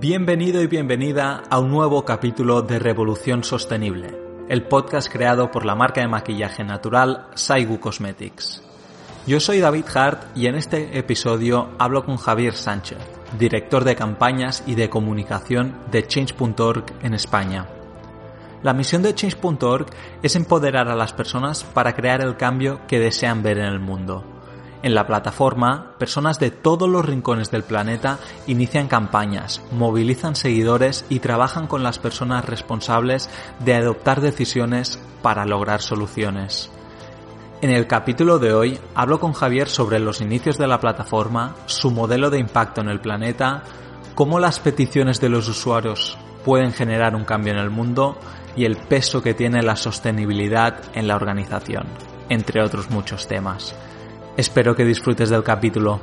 Bienvenido y bienvenida a un nuevo capítulo de Revolución Sostenible, el podcast creado por la marca de maquillaje natural Saigu Cosmetics. Yo soy David Hart y en este episodio hablo con Javier Sánchez, director de campañas y de comunicación de Change.org en España. La misión de Change.org es empoderar a las personas para crear el cambio que desean ver en el mundo en la plataforma, personas de todos los rincones del planeta inician campañas, movilizan seguidores y trabajan con las personas responsables de adoptar decisiones para lograr soluciones. En el capítulo de hoy hablo con Javier sobre los inicios de la plataforma, su modelo de impacto en el planeta, cómo las peticiones de los usuarios pueden generar un cambio en el mundo y el peso que tiene la sostenibilidad en la organización, entre otros muchos temas. Espero que disfrutes del capítulo.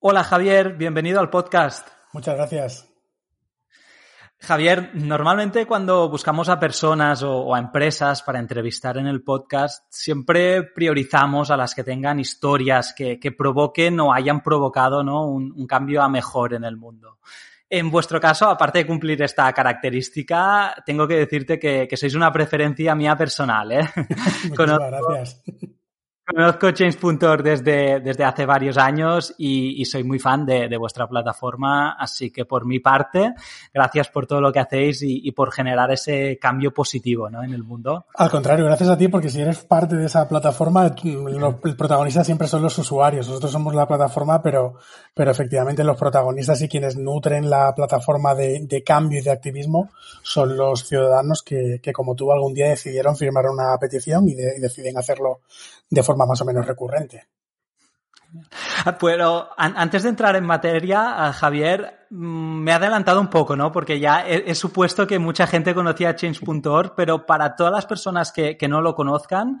Hola Javier, bienvenido al podcast. Muchas gracias. Javier, normalmente cuando buscamos a personas o, a empresas para entrevistar en el podcast, siempre priorizamos a las que tengan historias que, provoquen o hayan provocado un cambio a mejor en el mundo. En vuestro caso, aparte de cumplir esta característica, tengo que decirte que, sois una preferencia mía personal. ¿eh? Muchas gracias. Conozco Change.org desde, desde hace varios años y, soy muy fan de, vuestra plataforma, así que por mi parte, gracias por todo lo que hacéis y, por generar ese cambio positivo ¿no? en el mundo. Al contrario, gracias a ti porque si eres parte de esa plataforma, el protagonista siempre son los usuarios. Nosotros somos la plataforma, pero, pero efectivamente los protagonistas y quienes nutren la plataforma de, cambio y de activismo son los ciudadanos que, como tú algún día decidieron firmar una petición y deciden hacerlo de forma más o menos recurrente. Pero antes de entrar en materia, Javier, mm, me ha adelantado un poco, ¿no? Porque ya he, supuesto que mucha gente conocía Change.org, pero para todas las personas que, que no lo conozcan,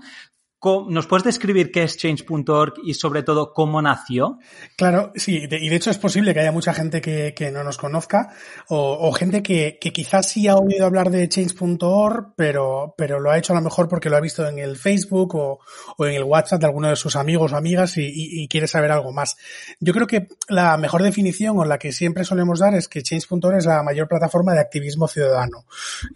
¿Nos puedes describir qué es Change.org y sobre todo cómo nació? Claro, sí, y de hecho es posible que haya mucha gente que, no nos conozca o, gente que, quizás sí ha oído hablar de Change.org, pero, pero lo ha hecho a lo mejor porque lo ha visto en el Facebook o, en el WhatsApp de alguno de sus amigos o amigas y, quiere saber algo más. Yo creo que la mejor definición o la que siempre solemos dar es que Change.org es la mayor plataforma de activismo ciudadano.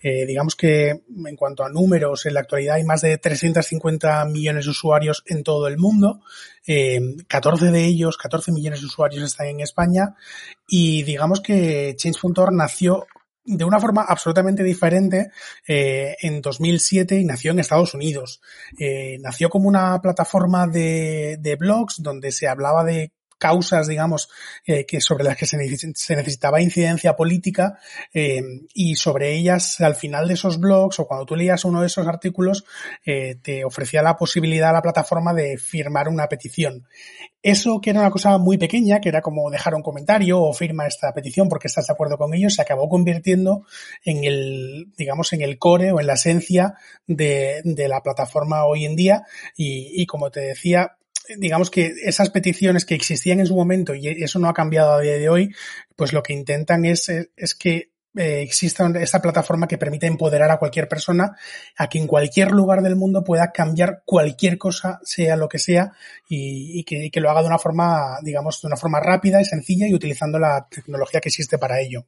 Eh, digamos que en cuanto a números, en la actualidad hay más de 350 millones millones de usuarios en todo el mundo. 14 eh, de ellos, 14 millones de usuarios están en España y digamos que Change.org nació de una forma absolutamente diferente eh, en 2007 y nació en Estados Unidos. Eh, nació como una plataforma de blogs donde se hablaba de causas, digamos, eh, que sobre las que se, necesitaba incidencia política eh, y sobre ellas al final de esos blogs o cuando tú leías uno de esos artículos eh, te ofrecía la posibilidad a la plataforma de firmar una petición. Eso que era una cosa muy pequeña, que era como dejar un comentario o firma esta petición porque estás de acuerdo con ellos, se acabó convirtiendo en el, digamos, en el core o en la esencia de, de la plataforma hoy en día y, y como te decía, digamos que esas peticiones que existían en su momento y eso no ha cambiado a día de hoy, pues lo que intentan es, es que eh, exista esta plataforma que permite empoderar a cualquier persona a que en cualquier lugar del mundo pueda cambiar cualquier cosa, sea lo que sea, y, que, y que lo haga de una forma, digamos, de una forma rápida y sencilla y utilizando la tecnología que existe para ello.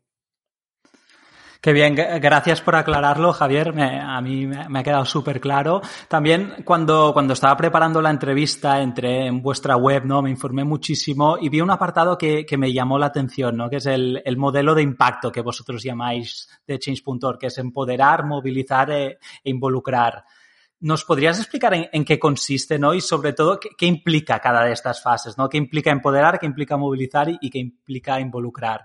Qué bien, gracias por aclararlo, Javier. a mí me, ha quedado súper claro. También cuando, cuando estaba preparando la entrevista, entré en vuestra web, ¿no? Me informé muchísimo y vi un apartado que, que me llamó la atención, ¿no? Que es el, el, modelo de impacto que vosotros llamáis de Change.org, que es empoderar, movilizar e, e involucrar. ¿Nos podrías explicar en, qué consiste, ¿no? Y sobre todo, ¿qué, implica cada de estas fases, ¿no? ¿Qué implica empoderar, qué implica movilizar y, qué implica involucrar?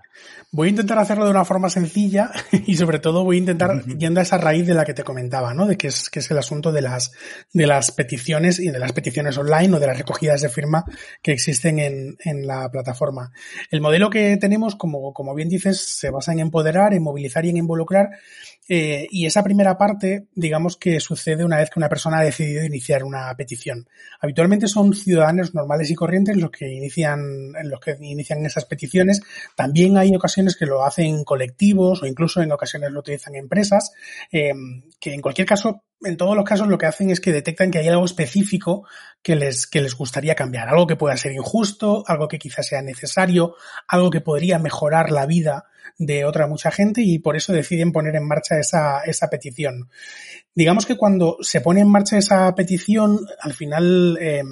Voy a intentar hacerlo de una forma sencilla y sobre todo voy a intentar yendo a esa raíz de la que te comentaba, ¿no? De que es, que es el asunto de las, de las peticiones y de las peticiones online o de las recogidas de firma que existen en, en la plataforma. El modelo que tenemos, como, como bien dices, se basa en empoderar, en movilizar y en involucrar eh, y esa primera parte, digamos que sucede una vez que una persona ha decidido iniciar una petición. Habitualmente son ciudadanos normales y corrientes los que inician, los que inician esas peticiones. También hay ocasiones que lo hacen colectivos o incluso en ocasiones lo utilizan empresas, eh, que en cualquier caso en todos los casos lo que hacen es que detectan que hay algo específico que les, que les gustaría cambiar, algo que pueda ser injusto, algo que quizás sea necesario, algo que podría mejorar la vida de otra mucha gente y por eso deciden poner en marcha esa, esa petición. Digamos que cuando se pone en marcha esa petición, al final eh,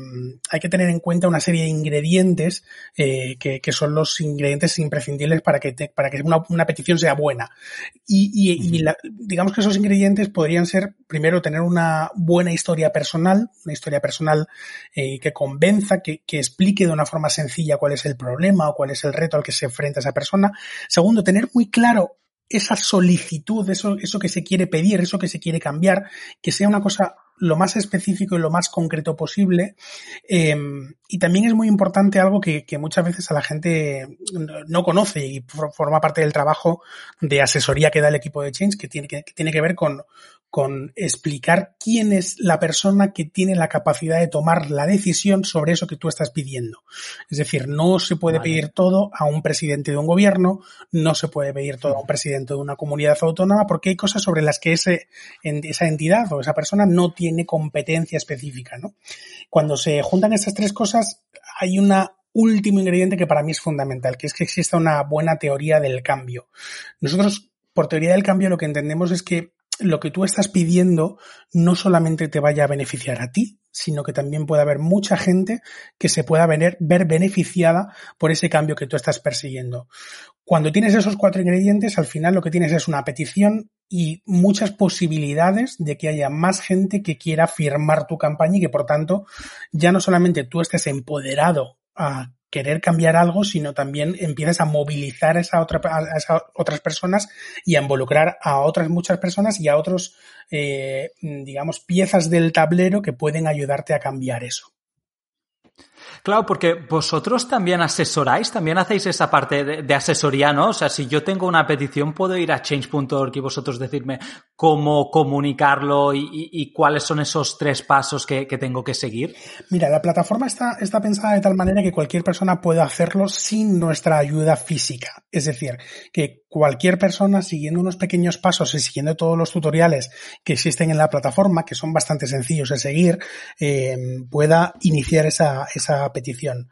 hay que tener en cuenta una serie de ingredientes eh, que, que, son los ingredientes imprescindibles para que, para que una, una, petición sea buena. Y, y, y la, digamos que esos ingredientes podrían ser, primero, tener una buena historia personal, una historia personal eh, que convenza, que, que explique de una forma sencilla cuál es el problema o cuál es el reto al que se enfrenta esa persona. Segundo, tener muy claro esa solicitud, eso, eso que se quiere pedir, eso que se quiere cambiar, que sea una cosa lo más específico y lo más concreto posible. Eh, y también es muy importante algo que, muchas veces a la gente no conoce y forma parte del trabajo de asesoría que da el equipo de Change, que tiene que tiene que ver con, con explicar quién es la persona que tiene la capacidad de tomar la decisión sobre eso que tú estás pidiendo. Es decir, no se puede pedir todo a un presidente de un gobierno, no se puede pedir todo a un presidente de una comunidad autónoma, porque hay cosas sobre las que ese, esa entidad o esa persona no tiene competencia específica. ¿no? Cuando se juntan estas tres cosas, hay un último ingrediente que para mí es fundamental, que es que exista una buena teoría del cambio. Nosotros, por teoría del cambio, lo que entendemos es que lo que tú estás pidiendo no solamente te vaya a beneficiar a ti, sino que también puede haber mucha gente que se pueda ver, ver beneficiada por ese cambio que tú estás persiguiendo. Cuando tienes esos cuatro ingredientes, al final lo que tienes es una petición y muchas posibilidades de que haya más gente que quiera firmar tu campaña y que por tanto ya no solamente tú estés empoderado a querer cambiar algo, sino también empiezas a movilizar a, esa otra, a esas otras personas y a involucrar a otras muchas personas y a otros, eh, digamos, piezas del tablero que pueden ayudarte a cambiar eso. Claro, porque vosotros también asesoráis, también hacéis esa parte de, asesoría, ¿no? O sea, si yo tengo una petición, puedo ir a change.org y vosotros decirme cómo comunicarlo y, cuáles son esos tres pasos que, tengo que seguir. Mira, la plataforma está, está pensada de tal manera que cualquier persona pueda hacerlo sin nuestra ayuda física. Es decir, que cualquier persona siguiendo unos pequeños pasos y siguiendo todos los tutoriales que existen en la plataforma, que son bastante sencillos de seguir, eh, pueda iniciar esa, esa petición.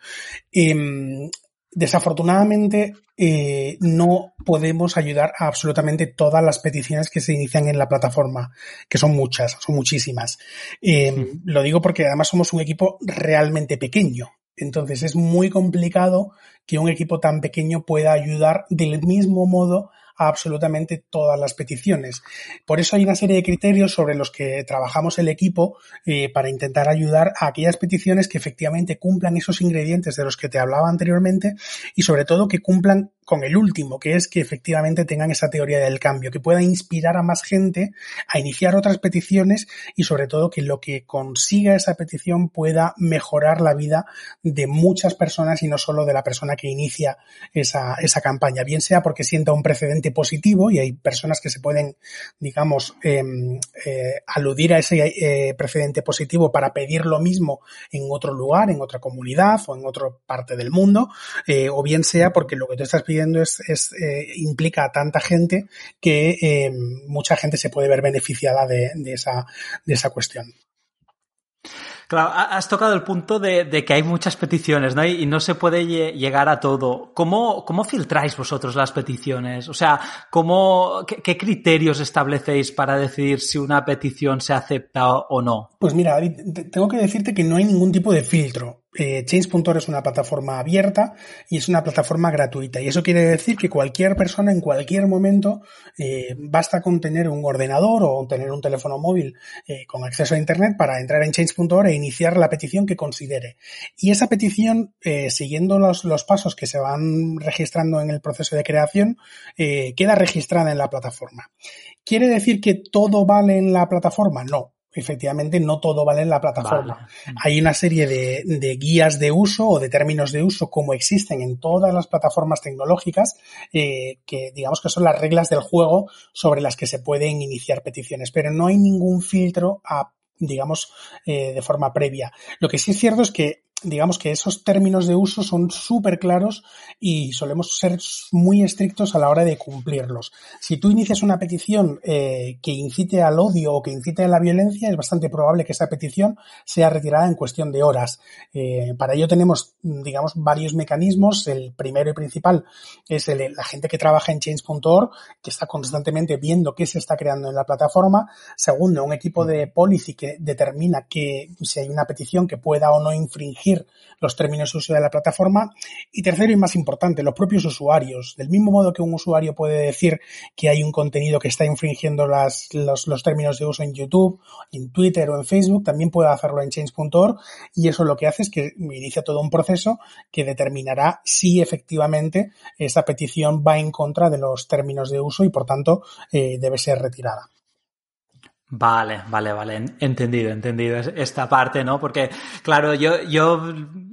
Em, desafortunadamente, eh, no podemos ayudar a absolutamente todas las peticiones que se inician en la plataforma, que son muchas, son muchísimas. Em, lo digo porque además somos un equipo realmente pequeño. Entonces es muy complicado que un equipo tan pequeño pueda ayudar del mismo modo a absolutamente todas las peticiones. Por eso hay una serie de criterios sobre los que trabajamos el equipo eh, para intentar ayudar a aquellas peticiones que efectivamente cumplan esos ingredientes de los que te hablaba anteriormente y sobre todo que cumplan con el último, que es que efectivamente tengan esa teoría del cambio, que pueda inspirar a más gente a iniciar otras peticiones y sobre todo que lo que consiga esa petición pueda mejorar la vida de muchas personas y no solo de la persona que inicia esa, esa campaña, bien sea porque sienta un precedente positivo y hay personas que se pueden, digamos, em, eh, aludir a ese eh, precedente positivo para pedir lo mismo en otro lugar, en otra comunidad o en otra parte del mundo, eh, o bien sea porque lo que tú estás es, implica a tanta gente que em, mucha gente se puede ver beneficiada de, esa, de esa cuestión. Claro, has tocado el punto de, que hay muchas peticiones, ¿no? Y, no se puede llegar a todo. ¿Cómo, ¿Cómo, filtráis vosotros las peticiones? O sea, ¿cómo, qué, criterios establecéis para decidir si una petición se acepta o no? Pues mira, tengo que decirte que no hay ningún tipo de filtro. Eh, Change.org es una plataforma abierta y es una plataforma gratuita. Y eso quiere decir que cualquier persona en cualquier momento eh, basta con tener un ordenador o tener un teléfono móvil eh, con acceso a Internet para entrar en Change.org e iniciar la petición que considere. Y esa petición, siguiendo los, los, pasos que se van registrando en el proceso de creación, queda registrada en la plataforma. ¿Quiere decir que todo vale en la plataforma? No efectivamente no todo vale en la plataforma. Vale. Hay una serie de, de, guías de uso o de términos de uso como existen en todas las plataformas tecnológicas eh, que digamos que son las reglas del juego sobre las que se pueden iniciar peticiones, pero no hay ningún filtro a digamos, eh, de forma previa. Lo que sí es cierto es que digamos que esos términos de uso son súper claros y solemos ser muy estrictos a la hora de cumplirlos. Si tú inicias una petición eh, que incite al odio o que incite a la violencia, es bastante probable que esa petición sea retirada en cuestión de horas. Eh, para ello tenemos, digamos, varios mecanismos. El primero y principal es el, la gente que trabaja en change.org, que está constantemente viendo qué se está creando en la plataforma. Segundo, un equipo de policy que determina que si hay una petición que pueda o no infringir los términos de uso de la plataforma. Y tercero y más importante, los propios usuarios. Del mismo modo que un usuario puede decir que hay un contenido que está infringiendo las, los, términos de uso en YouTube, en Twitter o en Facebook, también puede hacerlo en change.org y eso lo que hace es que inicia todo un proceso que determinará si efectivamente esa petición va en contra de los términos de uso y por tanto eh, debe ser retirada. Vale, vale, vale. Entendido, entendido esta parte, ¿no? Porque, claro, yo, yo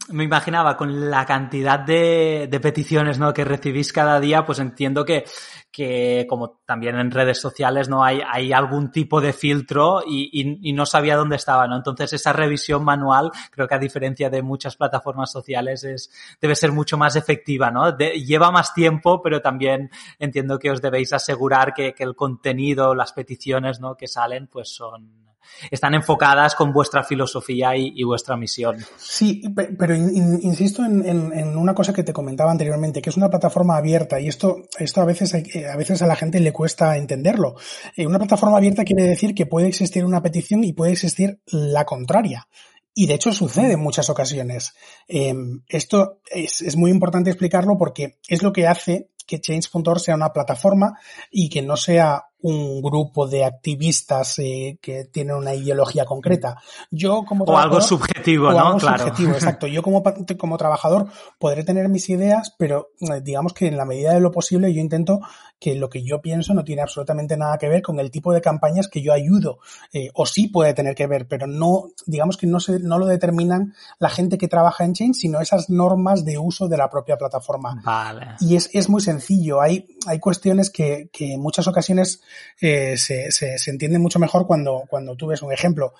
me imaginaba con la cantidad de, de peticiones, ¿no? Que recibís cada día, pues entiendo que, que como también en redes sociales, ¿no? Hay, hay algún tipo de filtro y, y, y, no sabía dónde estaba, ¿no? Entonces esa revisión manual, creo que a diferencia de muchas plataformas sociales, es, debe ser mucho más efectiva, ¿no? De, lleva más tiempo, pero también entiendo que os debéis asegurar que, que el contenido, las peticiones, ¿no? Que salen, pues son, están enfocadas con vuestra filosofía y, vuestra misión. Sí, pero in, insisto en, una cosa que te comentaba anteriormente, que es una plataforma abierta y esto, esto a veces a veces a la gente le cuesta entenderlo. Eh, una plataforma abierta quiere decir que puede existir una petición y puede existir la contraria. Y de hecho sucede en muchas ocasiones. Eh, esto es, es, muy importante explicarlo porque es lo que hace que Change.org sea una plataforma y que no sea un grupo de activistas eh, que tienen una ideología concreta. Yo como o algo subjetivo, o ¿no? Algo claro. subjetivo, exacto. Yo como, como trabajador podré tener mis ideas, pero eh, digamos que en la medida de lo posible yo intento que lo que yo pienso no tiene absolutamente nada que ver con el tipo de campañas que yo ayudo, eh, o sí puede tener que ver, pero no, digamos que no se, no lo determinan la gente que trabaja en Change, sino esas normas de uso de la propia plataforma. Vale. Y es, es muy sencillo. Hay, hay cuestiones que, que en muchas ocasiones eh, se, se, se, entiende mucho mejor cuando, cuando tú ves un ejemplo.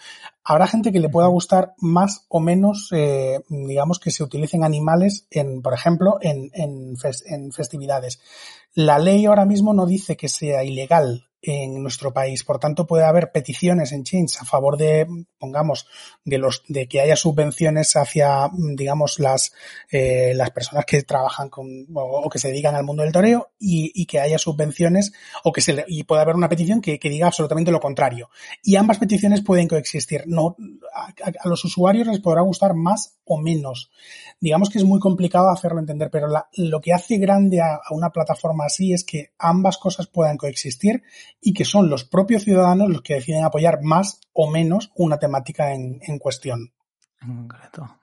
Habrá gente que le pueda gustar más o menos, eh, digamos, que se utilicen animales, en, por ejemplo, en, en, en festividades. La ley ahora mismo no dice que sea ilegal en nuestro país. Por tanto, puede haber peticiones en Change a favor de, pongamos, de los, de que haya subvenciones hacia, digamos, las, eh, las personas que trabajan con, o, que se dedican al mundo del toreo y, y, que haya subvenciones o que se, y puede haber una petición que, que diga absolutamente lo contrario. Y ambas peticiones pueden coexistir. No, a, a, los usuarios les podrá gustar más o menos. Digamos que es muy complicado hacerlo entender, pero la, lo que hace grande a una plataforma así es que ambas cosas puedan coexistir y que son los propios ciudadanos los que deciden apoyar más o menos una temática en, cuestión.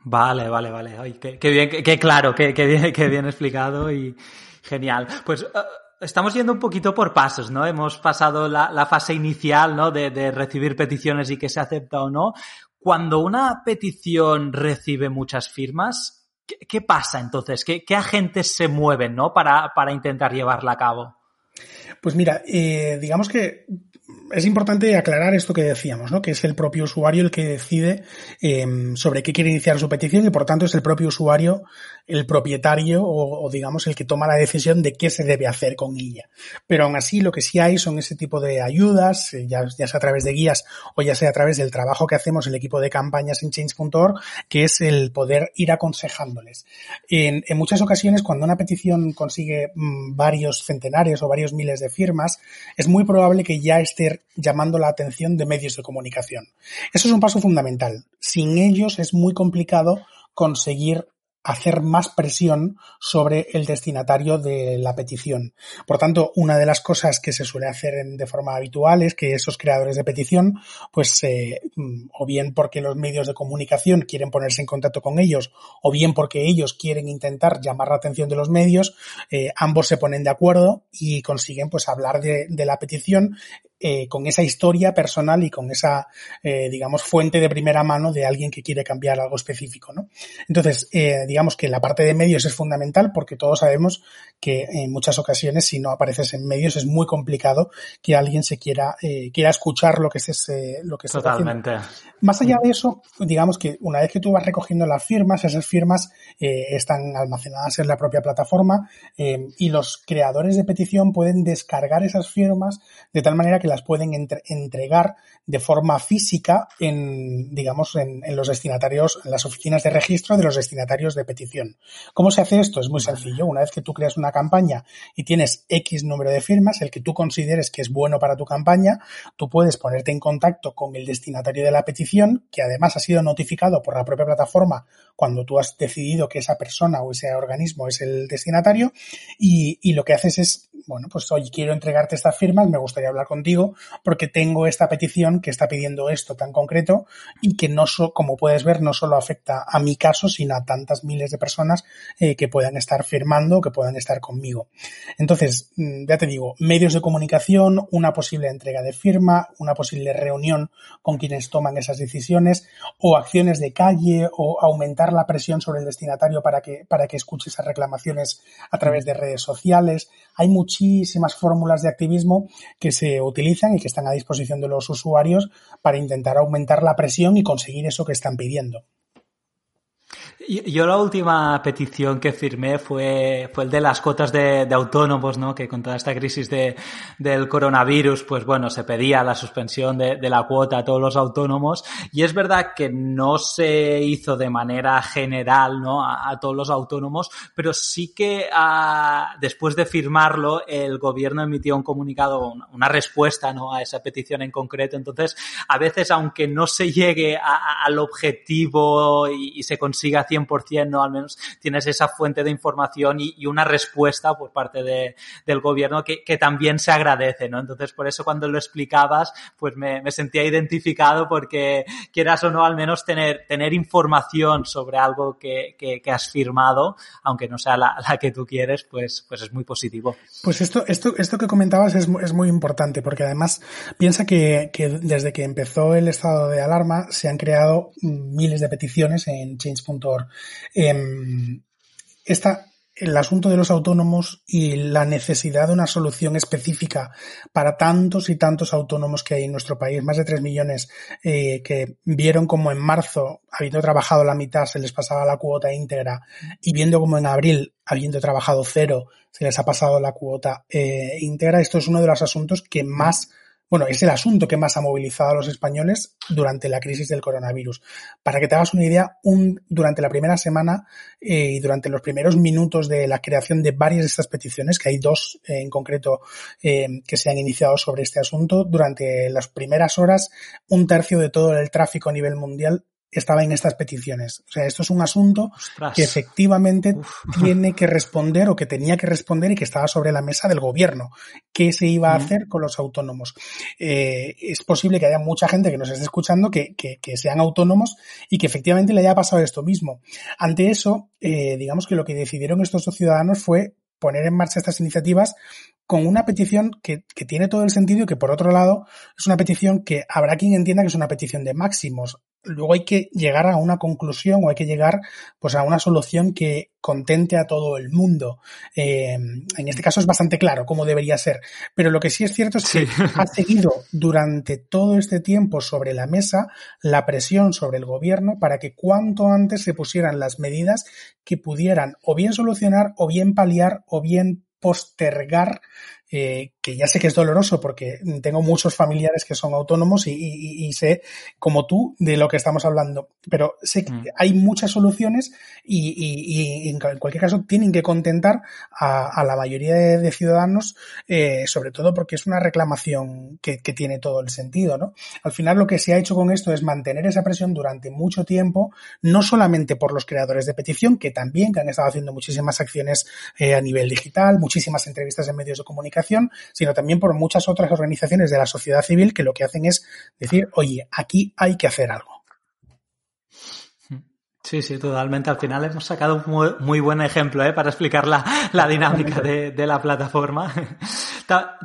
Vale, vale, vale. Qué, bien, qué, claro, qué, bien, explicado y genial. Pues uh, estamos yendo un poquito por pasos, ¿no? Hemos pasado la, fase inicial, ¿no? De, recibir peticiones y que se acepta o no. Cuando una petición recibe muchas firmas, ¿qué, qué pasa entonces? ¿Qué, ¿Qué, agentes se mueven, ¿no? Para, para intentar llevarla a cabo. Pues mira, eh, digamos que es importante aclarar esto que decíamos, ¿no? Que es el propio usuario el que decide eh, sobre qué quiere iniciar su petición y por tanto es el propio usuario el propietario o, digamos el que toma la decisión de qué se debe hacer con ella. Pero aún así lo que sí hay son ese tipo de ayudas, eh, ya, sea a través de guías o ya sea a través del trabajo que hacemos el equipo de campañas en change.org, que es el poder ir aconsejándoles. En, muchas ocasiones cuando una petición consigue mmm, varios centenares o varios miles de firmas, es muy probable que ya esté llamando la atención de medios de comunicación. Eso es un paso fundamental. Sin ellos es muy complicado conseguir hacer más presión sobre el destinatario de la petición. Por tanto, una de las cosas que se suele hacer de forma habitual es que esos creadores de petición, pues, eh, o bien porque los medios de comunicación quieren ponerse en contacto con ellos, o bien porque ellos quieren intentar llamar la atención de los medios, eh, ambos se ponen de acuerdo y consiguen, pues, hablar de la petición eh, con esa historia personal y con esa, eh, digamos, fuente de primera mano de alguien que quiere cambiar algo específico, ¿no? Entonces, eh, digamos que la parte de medios es fundamental porque todos sabemos que en muchas ocasiones, si no apareces en medios, es muy complicado que alguien se quiera, eh, quiera escuchar lo que es lo que estés Totalmente. Más allá de eso, digamos que una vez que tú vas recogiendo las firmas, esas firmas eh, están almacenadas en la propia plataforma eh, y los creadores de petición pueden descargar esas firmas de tal manera que las pueden entre entregar de forma física en, digamos, en, en, los destinatarios, en las oficinas de registro de los destinatarios de petición. ¿Cómo se hace esto? Es muy sencillo. Una vez que tú creas una campaña y tienes X número de firmas, el que tú consideres que es bueno para tu campaña, tú puedes ponerte en contacto con el destinatario de la petición, que además ha sido notificado por la propia plataforma cuando tú has decidido que esa persona o ese organismo es el destinatario y, y lo que haces es, bueno, pues hoy quiero entregarte estas firmas, me gustaría hablar contigo porque tengo esta petición que está pidiendo esto tan concreto y que no, como puedes ver, no solo afecta a mi caso, sino a tantas miles de personas eh, que puedan estar firmando, que puedan estar conmigo. Entonces, mm, ya te digo, medios de comunicación, una posible entrega de firma, una posible reunión con quienes toman esas decisiones o acciones de calle o aumentar la presión sobre el destinatario para que, para que escuche esas reclamaciones a través de redes sociales. Hay muchísimas fórmulas de activismo que se utilizan y que están a disposición de los usuarios para intentar aumentar la presión y conseguir eso que están pidiendo. Yo la última petición que firmé fue, fue el de las cuotas de, de autónomos, ¿no? Que con toda esta crisis de, del coronavirus, pues bueno, se pedía la suspensión de, de, la cuota a todos los autónomos. Y es verdad que no se hizo de manera general, ¿no? A, a todos los autónomos, pero sí que a, después de firmarlo, el gobierno emitió un comunicado, una, una, respuesta, ¿no? A esa petición en concreto. Entonces, a veces, aunque no se llegue a, al objetivo y, y se consiga 100%, ¿no? Al menos tienes esa fuente de información y, una respuesta por parte de, del gobierno que, que, también se agradece, ¿no? Entonces, por eso cuando lo explicabas, pues me, me, sentía identificado porque quieras o no, al menos tener, tener información sobre algo que, que, que has firmado, aunque no sea la, la, que tú quieres, pues, pues es muy positivo. Pues esto, esto, esto que comentabas es, es muy importante porque además piensa que, que desde que empezó el estado de alarma se han creado miles de peticiones en change.org esta, el asunto de los autónomos y la necesidad de una solución específica para tantos y tantos autónomos que hay en nuestro país, más de tres millones eh, que vieron como en marzo, habiendo trabajado la mitad, se les pasaba la cuota íntegra y viendo como en abril, habiendo trabajado cero, se les ha pasado la cuota eh, íntegra. Esto es uno de los asuntos que más bueno, es el asunto que más ha movilizado a los españoles durante la crisis del coronavirus. Para que te hagas una idea, un, durante la primera semana eh, y durante los primeros minutos de la creación de varias de estas peticiones, que hay dos eh, en concreto eh, que se han iniciado sobre este asunto, durante las primeras horas, un tercio de todo el tráfico a nivel mundial estaba en estas peticiones. O sea, esto es un asunto Ostras. que efectivamente Uf. tiene que responder o que tenía que responder y que estaba sobre la mesa del gobierno. ¿Qué se iba a hacer con los autónomos? Eh, es posible que haya mucha gente que nos esté escuchando que, que, que, sean autónomos y que efectivamente le haya pasado esto mismo. Ante eso, eh, digamos que lo que decidieron estos dos ciudadanos fue poner en marcha estas iniciativas con una petición que, que, tiene todo el sentido y que por otro lado es una petición que habrá quien entienda que es una petición de máximos luego hay que llegar a una conclusión o hay que llegar pues a una solución que contente a todo el mundo. Eh, en este caso es bastante claro cómo debería ser, pero lo que sí es cierto es que sí. ha seguido durante todo este tiempo sobre la mesa la presión sobre el gobierno para que cuanto antes se pusieran las medidas que pudieran o bien solucionar o bien paliar o bien postergar eh, que ya sé que es doloroso porque tengo muchos familiares que son autónomos y, sé, como tú, de lo que estamos hablando, pero sé que mm. hay muchas soluciones y, en cualquier caso tienen que contentar a, la mayoría de, ciudadanos, eh, sobre todo porque es una reclamación que, que tiene todo el sentido, ¿no? Al final lo que se ha hecho con esto es mantener esa presión durante mucho tiempo, no solamente por los creadores de petición, que también que han estado haciendo muchísimas acciones eh, a nivel digital, muchísimas entrevistas en medios de comunicación, sino también por muchas otras organizaciones de la sociedad civil que lo que hacen es decir, oye, aquí hay que hacer algo. Sí, sí, totalmente. Al final hemos sacado un muy, buen ejemplo ¿eh? para explicar la, la dinámica de, de, la plataforma.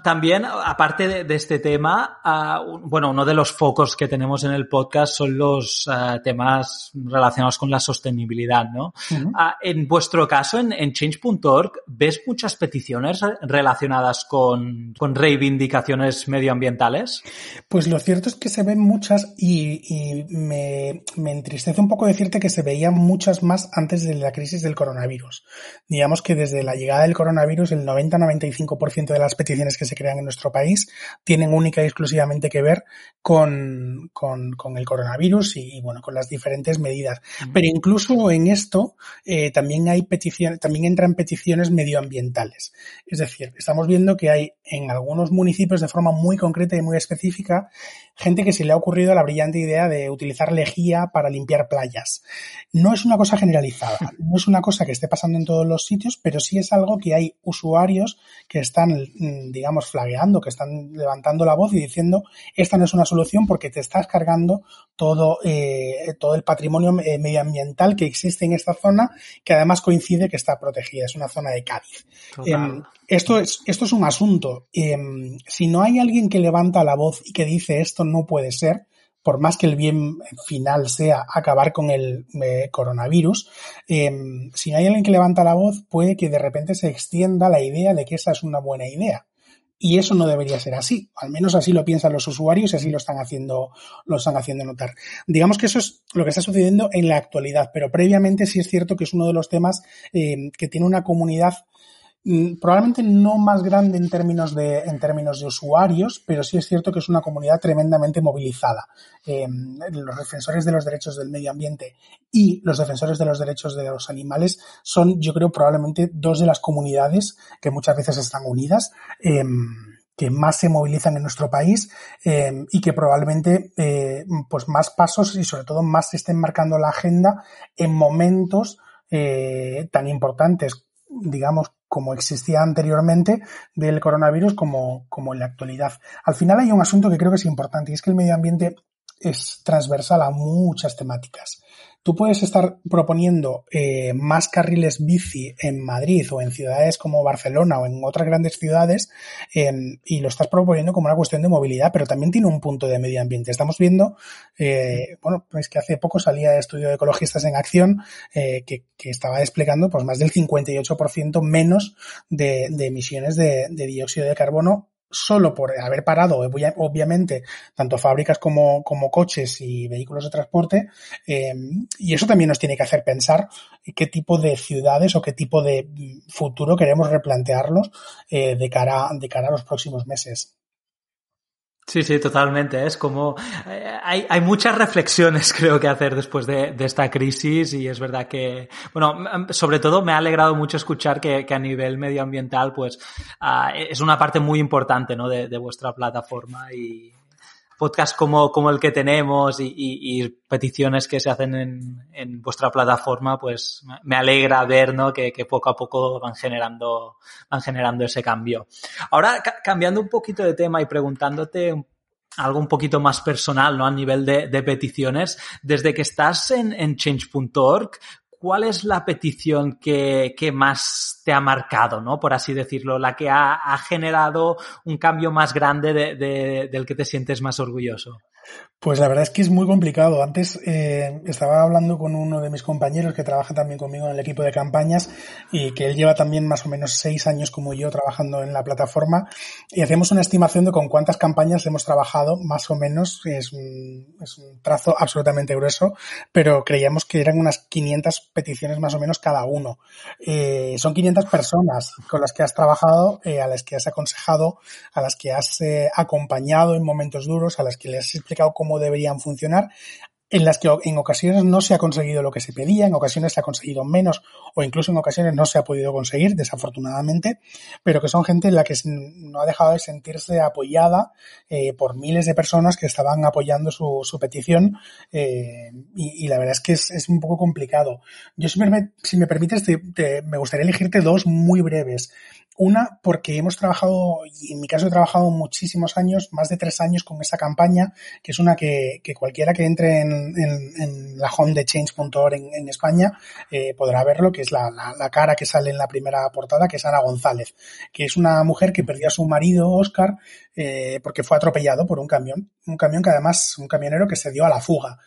También, aparte de, este tema, uh, bueno, uno de los focos que tenemos en el podcast son los uh, temas relacionados con la sostenibilidad, ¿no? Uh, en vuestro caso, en, en Change.org, ¿ves muchas peticiones relacionadas con, con, reivindicaciones medioambientales? Pues lo cierto es que se ven muchas y, y me, me entristece un poco decirte que se ve veían muchas más antes de la crisis del coronavirus. Digamos que desde la llegada del coronavirus el 90-95% de las peticiones que se crean en nuestro país tienen única y exclusivamente que ver con, con, el coronavirus y, bueno, con las diferentes medidas. Pero incluso en esto eh, también hay peticiones, también entran peticiones medioambientales. Es decir, estamos viendo que hay en algunos municipios de forma muy concreta y muy específica gente que se le ha ocurrido la brillante idea de utilizar lejía para limpiar playas. No es una cosa generalizada, no es una cosa que esté pasando en todos los sitios, pero sí es algo que hay usuarios que están, mm, digamos, flagueando, que están levantando la voz y diciendo esta no es una solución porque te estás cargando todo, eh, todo el patrimonio eh, medioambiental que existe en esta zona, que además coincide que está protegida, es una zona de Cádiz. Em, esto, es, esto es un asunto. Em, si no hay alguien que levanta la voz y que dice esto no puede ser, por más que el bien final sea acabar con el eh, coronavirus, em, si hay alguien que levanta la voz, puede que de repente se extienda la idea de que esa es una buena idea. Y eso no debería ser así. Al menos así lo piensan los usuarios y así lo están haciendo, lo están haciendo notar. Digamos que eso es lo que está sucediendo en la actualidad, pero previamente sí es cierto que es uno de los temas eh, que tiene una comunidad probablemente no más grande en términos de, en términos de usuarios, pero sí es cierto que es una comunidad tremendamente movilizada. Eh, los defensores de los derechos del medio ambiente y los defensores de los derechos de los animales son, yo creo, probablemente dos de las comunidades que muchas veces están unidas. Eh, que más se movilizan en nuestro país eh, y que probablemente pues más pasos y sobre todo más estén marcando la agenda en momentos tan importantes digamos, como existía anteriormente del coronavirus como, como en la actualidad. Al final hay un asunto que creo que es importante y es que el medio ambiente es transversal a muchas temáticas. Tú puedes estar proponiendo eh, más carriles bici en Madrid o en ciudades como Barcelona o en otras grandes ciudades em, y lo estás proponiendo como una cuestión de movilidad, pero también tiene un punto de medio ambiente. Estamos viendo, eh, bueno, pues que hace poco salía el estudio de ecologistas en acción eh, que, estaba desplegando pues más del 58% menos de, emisiones de dióxido de carbono solo por haber parado, obviamente, tanto fábricas como, como coches y vehículos de transporte. Em, y eso también nos tiene que hacer pensar qué tipo de ciudades o qué tipo de mm, futuro queremos replantearlos eh, de, cara, de cara a los próximos meses. Sí, sí, totalmente. Es como eh, hay, hay, muchas reflexiones creo que hacer después de, de, esta crisis y es verdad que, bueno, sobre todo me ha alegrado mucho escuchar que, que a nivel medioambiental, pues uh, es una parte muy importante, ¿no? De, de vuestra plataforma y, podcast como, como el que tenemos y, y, peticiones que se hacen en, en, vuestra plataforma, pues me alegra ver ¿no? que, que, poco a poco van generando, van generando ese cambio. Ahora, ca cambiando un poquito de tema y preguntándote algo un poquito más personal, ¿no? A nivel de, de peticiones, desde que estás en, en change.org, ¿cuál es la petición que, que, más te ha marcado, ¿no? Por así decirlo, la que ha, ha generado un cambio más grande de, de, del que te sientes más orgulloso? Pues la verdad es que es muy complicado. Antes eh, estaba hablando con uno de mis compañeros que trabaja también conmigo en el equipo de campañas y que él lleva también más o menos seis años como yo trabajando en la plataforma y hacemos una estimación de con cuántas campañas hemos trabajado, más o menos, es un, es un trazo absolutamente grueso, pero creíamos que eran unas 500 peticiones más o menos cada uno. Eh, son 500 personas con las que has trabajado, eh, a las que has aconsejado, a las que has acompañado en momentos duros, a las que les has explicado cómo deberían funcionar, en las que en ocasiones no se ha conseguido lo que se pedía, en ocasiones se ha conseguido menos o incluso en ocasiones no se ha podido conseguir, desafortunadamente, pero que son gente en la que no ha dejado de sentirse apoyada eh, por miles de personas que estaban apoyando su, petición eh, y, la verdad es que es, un poco complicado. Yo, si me, si me permites, me gustaría elegirte dos muy breves. Una, porque hemos trabajado, y en mi caso he trabajado muchísimos años, más de tres años con esa campaña, que es una que, cualquiera que entre en, la home de change.org en, España eh, podrá verlo, que es la, cara que sale en la primera portada, que es Ana González, que es una mujer que perdió a su marido, Oscar, eh, porque fue atropellado por un camión, un camión que además, un camionero que se dio a la fuga.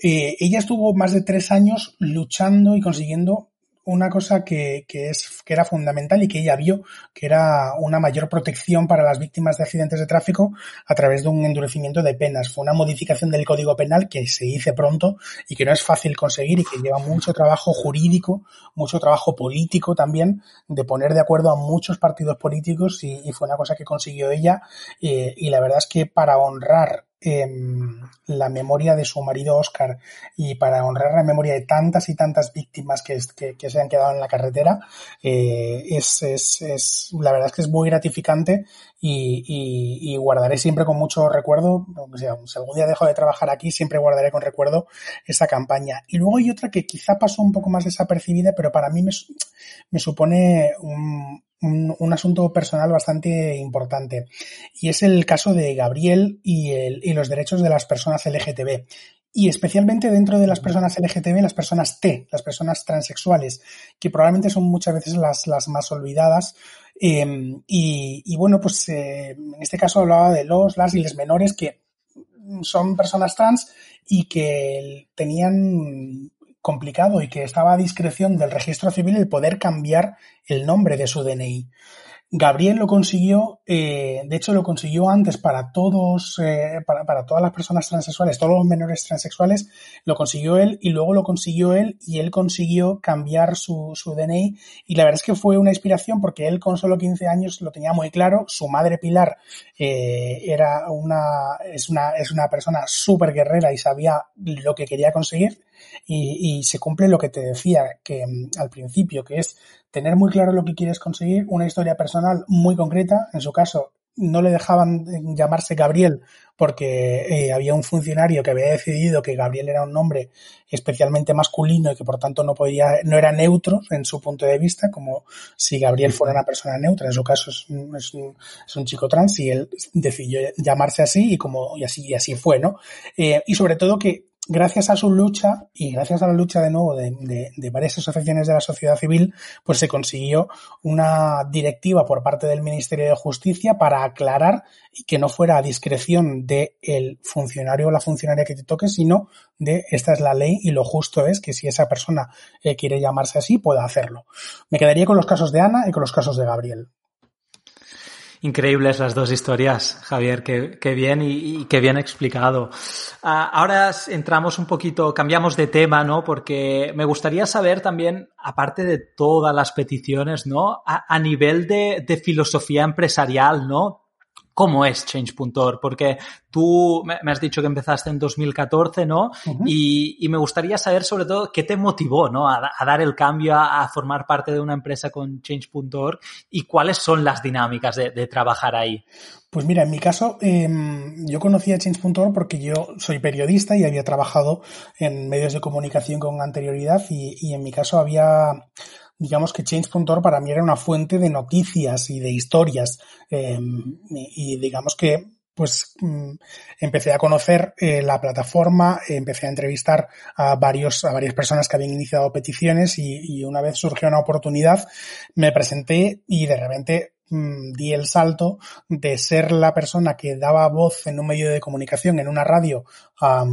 Eh, ella estuvo más de tres años luchando y consiguiendo una cosa que, que, es, que era fundamental y que ella vio que era una mayor protección para las víctimas de accidentes de tráfico a través de un endurecimiento de penas. Fue una modificación del Código Penal que se hizo pronto y que no es fácil conseguir y que lleva mucho trabajo jurídico, mucho trabajo político también, de poner de acuerdo a muchos partidos políticos y, fue una cosa que consiguió ella eh, y la verdad es que para honrar la memoria de su marido Oscar y para honrar la memoria de tantas y tantas víctimas que, se han quedado en la carretera, eh, es, la verdad es que es muy gratificante y guardaré siempre con mucho recuerdo, o sea, si algún día dejo de trabajar aquí, siempre guardaré con recuerdo esa campaña. Y luego hay otra que quizá pasó un poco más desapercibida, pero para mí me, me supone un, un, asunto personal bastante importante. Y es el caso de Gabriel y, el, y los derechos de las personas LGTB. Y especialmente dentro de las personas LGTB, las personas T, las personas transexuales, que probablemente son muchas veces las, las más olvidadas. Em, y, bueno, pues eh, en este caso hablaba de los, las y les menores que son personas trans y que tenían complicado y que estaba a discreción del registro civil el poder cambiar el nombre de su DNI. Gabriel lo consiguió, eh, de hecho lo consiguió antes para todos, eh, para, todas las personas transexuales, todos los menores transexuales, lo consiguió él y luego lo consiguió él y él consiguió cambiar su, su DNI y la verdad es que fue una inspiración porque él con solo 15 años lo tenía muy claro, su madre Pilar eh, era una, es una, es una persona súper guerrera y sabía lo que quería conseguir y, se cumple lo que te decía que mm, al principio, que es tener muy claro lo que quieres conseguir, una historia personal muy concreta, en su caso no le dejaban llamarse Gabriel porque eh, había un funcionario que había decidido que Gabriel era un nombre especialmente masculino y que por tanto no podía, no era neutro en su punto de vista, como si Gabriel fuera una persona neutra. En su caso es un, es un, es un chico trans y él decidió llamarse así y como y así y así fue, ¿no? Eh, y sobre todo que gracias a su lucha y gracias a la lucha de nuevo de, de, varias asociaciones de la sociedad civil, pues se consiguió una directiva por parte del Ministerio de Justicia para aclarar y que no fuera a discreción del el funcionario o la funcionaria que te toque, sino de esta es la ley y lo justo es que si esa persona eh, quiere llamarse así, pueda hacerlo. Me quedaría con los casos de Ana y con los casos de Gabriel. Increíbles las dos historias, Javier, qué, bien y, qué bien explicado. Ah, ahora entramos un poquito, cambiamos de tema, ¿no? Porque me gustaría saber también, aparte de todas las peticiones, ¿no? A, nivel de, de filosofía empresarial, ¿no? Cómo es Change.org, porque tú me has dicho que empezaste en 2014, ¿no? y, me gustaría saber sobre todo qué te motivó, ¿no? A, dar el cambio, a, formar parte de una empresa con Change.org y cuáles son las dinámicas de, trabajar ahí. Pues mira, en mi caso, em, yo conocí a Change.org porque yo soy periodista y había trabajado en medios de comunicación con anterioridad y en mi caso había digamos que Change.org para mí era una fuente de noticias y de historias. Em, y, digamos que pues mm, empecé a conocer eh, la plataforma, empecé a entrevistar a varios, a varias personas que habían iniciado peticiones y, y, una vez surgió una oportunidad, me presenté y de repente di el salto de ser la persona que daba voz en un medio de comunicación, en una radio, a,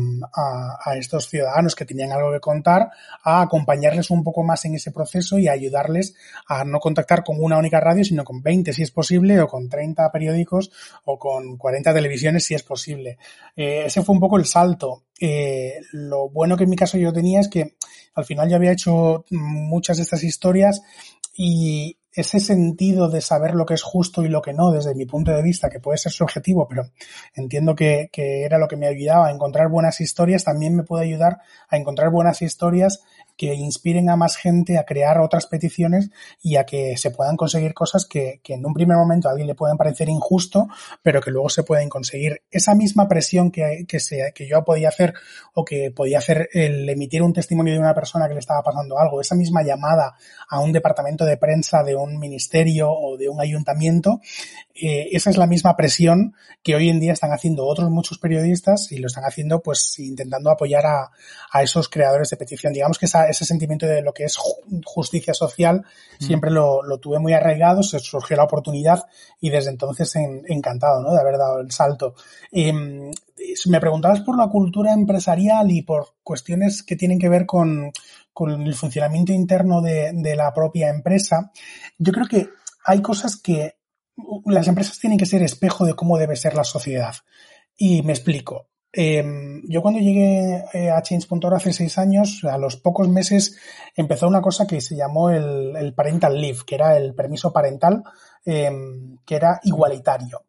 estos ciudadanos que tenían algo que contar, a acompañarles un poco más en ese proceso y a ayudarles a no contactar con una única radio, sino con 20 si es posible, o con 30 periódicos, o con 40 televisiones si es posible. Eh, ese fue un poco el salto. Eh, lo bueno que en mi caso yo tenía es que al final yo había hecho muchas de estas historias y ese sentido de saber lo que es justo y lo que no, desde mi punto de vista, que puede ser subjetivo, pero entiendo que, que era lo que me ayudaba a encontrar buenas historias, también me puede ayudar a encontrar buenas historias que inspiren a más gente a crear otras peticiones y a que se puedan conseguir cosas que, que en un primer momento a alguien le pueden parecer injusto, pero que luego se pueden conseguir. Esa misma presión que, que, se, que yo podía hacer o que podía hacer el emitir un testimonio de una persona que le estaba pasando algo, esa misma llamada a un departamento de prensa de un ministerio o de un ayuntamiento, eh, esa es la misma presión que hoy en día están haciendo otros muchos periodistas y lo están haciendo pues intentando apoyar a, a esos creadores de petición. Digamos que esa ese sentimiento de lo que es justicia social mm. siempre lo, tuve muy arraigado, se surgió la oportunidad y desde entonces encantado ¿no? de haber dado el salto. Em, me preguntabas por la cultura empresarial y por cuestiones que tienen que ver con, el funcionamiento interno de, de la propia empresa. Yo creo que hay cosas que las empresas tienen que ser espejo de cómo debe ser la sociedad. Y me explico. Em, yo cuando llegué eh, a Change.org hace seis años, a los pocos meses empezó una cosa que se llamó el, parental leave, que era el permiso parental, em, que era igualitario.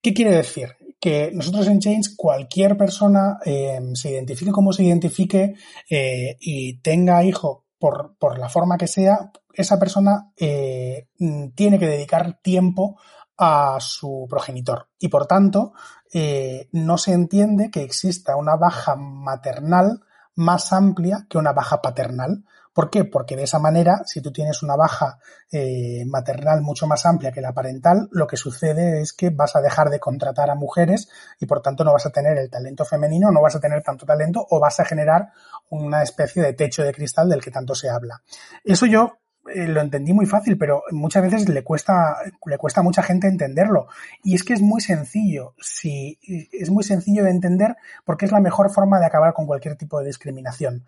¿Qué quiere decir? Que nosotros en Change, cualquier persona em, se identifique como se identifique eh, y tenga hijo por, por, la forma que sea, esa persona eh, tiene que dedicar tiempo a su progenitor. Y por tanto, eh, no se entiende que exista una baja maternal más amplia que una baja paternal. ¿Por qué? Porque de esa manera, si tú tienes una baja eh, maternal mucho más amplia que la parental, lo que sucede es que vas a dejar de contratar a mujeres y por tanto no vas a tener el talento femenino, no vas a tener tanto talento o vas a generar una especie de techo de cristal del que tanto se habla. Eso yo eh, lo entendí muy fácil, pero muchas veces le cuesta, le cuesta a mucha gente entenderlo. Y es que es muy sencillo, si, es muy sencillo de entender porque es la mejor forma de acabar con cualquier tipo de discriminación.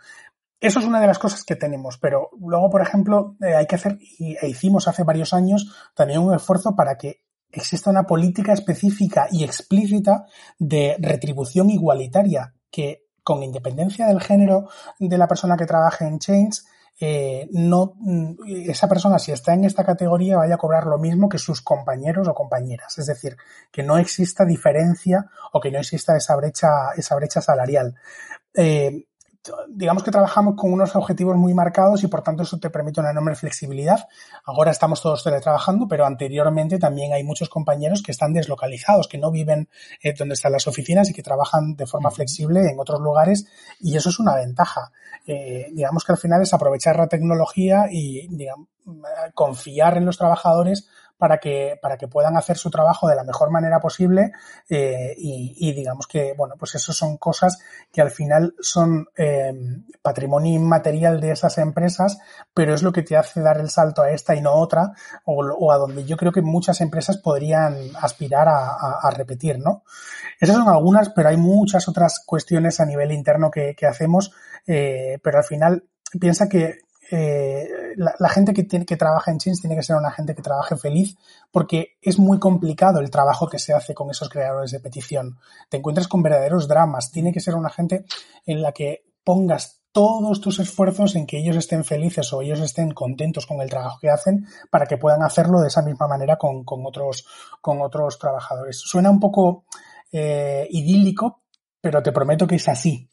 Eso es una de las cosas que tenemos, pero luego, por ejemplo, eh, hay que hacer, y, e hicimos hace varios años también un esfuerzo para que exista una política específica y explícita de retribución igualitaria que, con independencia del género de la persona que trabaje en Change, eh, no, mm, esa persona si está en esta categoría vaya a cobrar lo mismo que sus compañeros o compañeras. Es decir, que no exista diferencia o que no exista esa brecha, esa brecha salarial. Eh, digamos que trabajamos con unos objetivos muy marcados y por tanto eso te permite una enorme flexibilidad. Ahora estamos todos teletrabajando, pero anteriormente también hay muchos compañeros que están deslocalizados, que no viven eh, donde están las oficinas y que trabajan de forma flexible en otros lugares y eso es una ventaja. Eh, digamos que al final es aprovechar la tecnología y digamos, confiar en los trabajadores para que, para que puedan hacer su trabajo de la mejor manera posible eh, y, digamos que, bueno, pues eso son cosas que al final son eh, patrimonio inmaterial de esas empresas, pero es lo que te hace dar el salto a esta y no otra, o, a donde yo creo que muchas empresas podrían aspirar a, repetir, ¿no? Esas son algunas, pero hay muchas otras cuestiones a nivel interno que, hacemos, eh, pero al final piensa que eh, la, gente que, tiene, que trabaja en Chins tiene que ser una gente que trabaje feliz porque es muy complicado el trabajo que se hace con esos creadores de petición. Te encuentras con verdaderos dramas. Tiene que ser una gente en la que pongas todos tus esfuerzos en que ellos estén felices o ellos estén contentos con el trabajo que hacen para que puedan hacerlo de esa misma manera con, otros, con otros trabajadores. Suena un poco eh, idílico, pero te prometo que es así.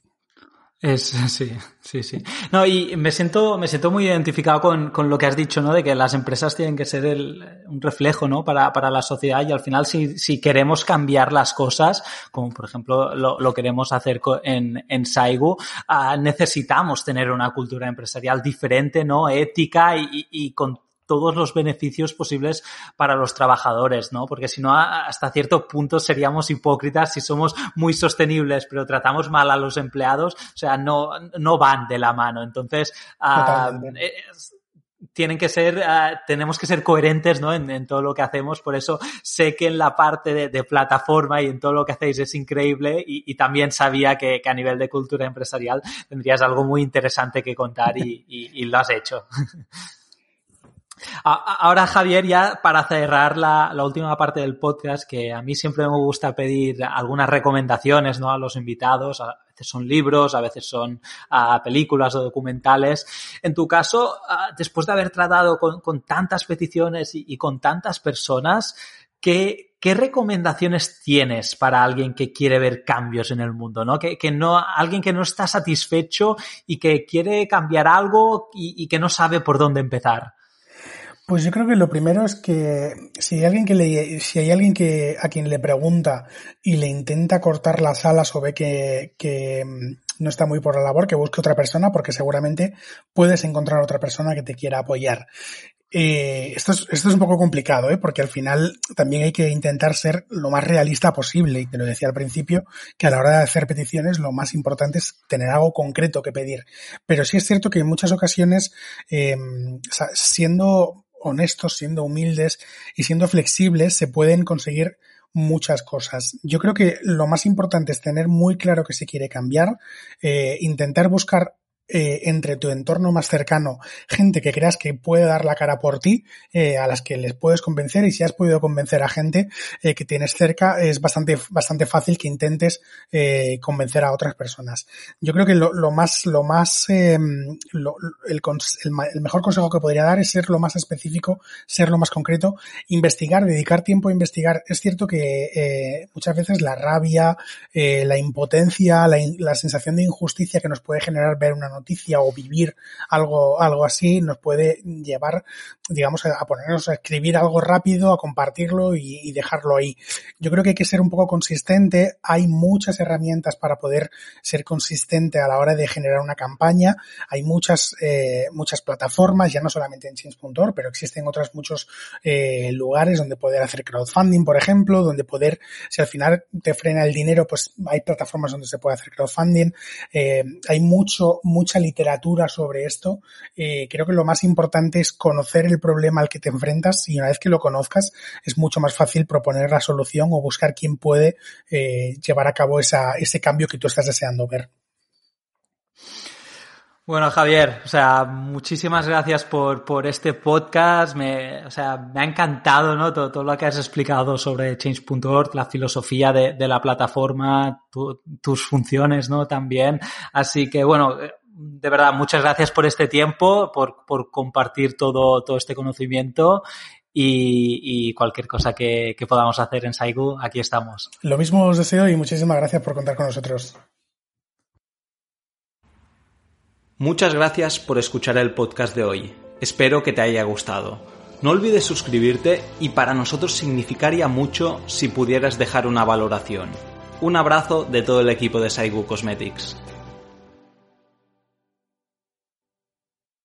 Es, sí, sí, sí. No, y me siento, me siento muy identificado con, con, lo que has dicho, ¿no? De que las empresas tienen que ser el, un reflejo, ¿no? Para, para la sociedad y al final si, si queremos cambiar las cosas, como por ejemplo lo, lo queremos hacer en, en Saigu, uh, necesitamos tener una cultura empresarial diferente, ¿no? Ética y, y con todos los beneficios posibles para los trabajadores, ¿no? Porque si no, hasta cierto punto seríamos hipócritas si somos muy sostenibles, pero tratamos mal a los empleados, o sea, no, no van de la mano. Entonces, uh, tienen que ser, ah, tenemos que ser coherentes, ¿no? En, todo lo que hacemos. Por eso sé que en la parte de, plataforma y en todo lo que hacéis es increíble y, también sabía que, a nivel de cultura empresarial tendrías algo muy interesante que contar y, y lo has hecho. Ahora, Javier, ya para cerrar la, última parte del podcast, que a mí siempre me gusta pedir algunas recomendaciones ¿no? a los invitados, a veces son libros, a veces son películas o documentales. En tu caso, después de haber tratado con, tantas peticiones y, con tantas personas, ¿qué, ¿qué recomendaciones tienes para alguien que quiere ver cambios en el mundo? ¿no? Que, no, alguien que no está satisfecho y que quiere cambiar algo y que no sabe por dónde empezar. Pues yo creo que lo primero es que si hay alguien que le, si hay alguien que a quien le pregunta y le intenta cortar las alas o ve que, que mm, no está muy por la labor, que busque otra persona porque seguramente puedes encontrar otra persona que te quiera apoyar. Eh, esto, es, esto es un poco complicado, ¿eh? porque al final también hay que intentar ser lo más realista posible. Y te lo decía al principio, que a la hora de hacer peticiones lo más importante es tener algo concreto que pedir. Pero sí es cierto que en muchas ocasiones, eh, siendo honestos, siendo humildes y siendo flexibles, se pueden conseguir muchas cosas. Yo creo que lo más importante es tener muy claro que se quiere cambiar, eh, intentar buscar eh, entre tu entorno más cercano gente que creas que puede dar la cara por ti, eh, a las que les puedes convencer y si has podido convencer a gente eh, que tienes cerca es bastante, bastante fácil que intentes eh, convencer a otras personas. Yo creo que lo, lo más, lo más, em, lo, el, el, mejor consejo que podría dar es ser lo más específico, ser lo más concreto, investigar, dedicar tiempo a investigar. Es cierto que muchas veces la rabia, la impotencia, la, la sensación de injusticia que nos puede generar ver una o vivir algo, algo así nos puede llevar, digamos, a ponernos a escribir algo rápido, a compartirlo y, dejarlo ahí. Yo creo que hay que ser un poco consistente. Hay muchas herramientas para poder ser consistente a la hora de generar una campaña. Hay muchas, eh, muchas plataformas, ya no solamente en Change.org, pero existen otros muchos eh, lugares donde poder hacer crowdfunding, por ejemplo, donde poder, si al final te frena el dinero, pues hay plataformas donde se puede hacer crowdfunding. Eh, hay mucho, mucho literatura sobre esto. Eh, creo que lo más importante es conocer el problema al que te enfrentas y una vez que lo conozcas es mucho más fácil proponer la solución o buscar quién puede eh, llevar a cabo esa, ese cambio que tú estás deseando ver. Bueno, Javier, o sea, muchísimas gracias por, por este podcast. Me, o sea, me ha encantado, ¿no? Todo, todo lo que has explicado sobre Change.org, la filosofía de, de la plataforma, tus funciones, ¿no? También. Así que, bueno, de verdad, muchas gracias por este tiempo, por, por compartir todo, todo este conocimiento y, y, cualquier cosa que, que, podamos hacer en Saigu, aquí estamos. Lo mismo os deseo y muchísimas gracias por contar con nosotros. Muchas gracias por escuchar el podcast de hoy. Espero que te haya gustado. No olvides suscribirte y para nosotros significaría mucho si pudieras dejar una valoración. Un abrazo de todo el equipo de Saigu Cosmetics.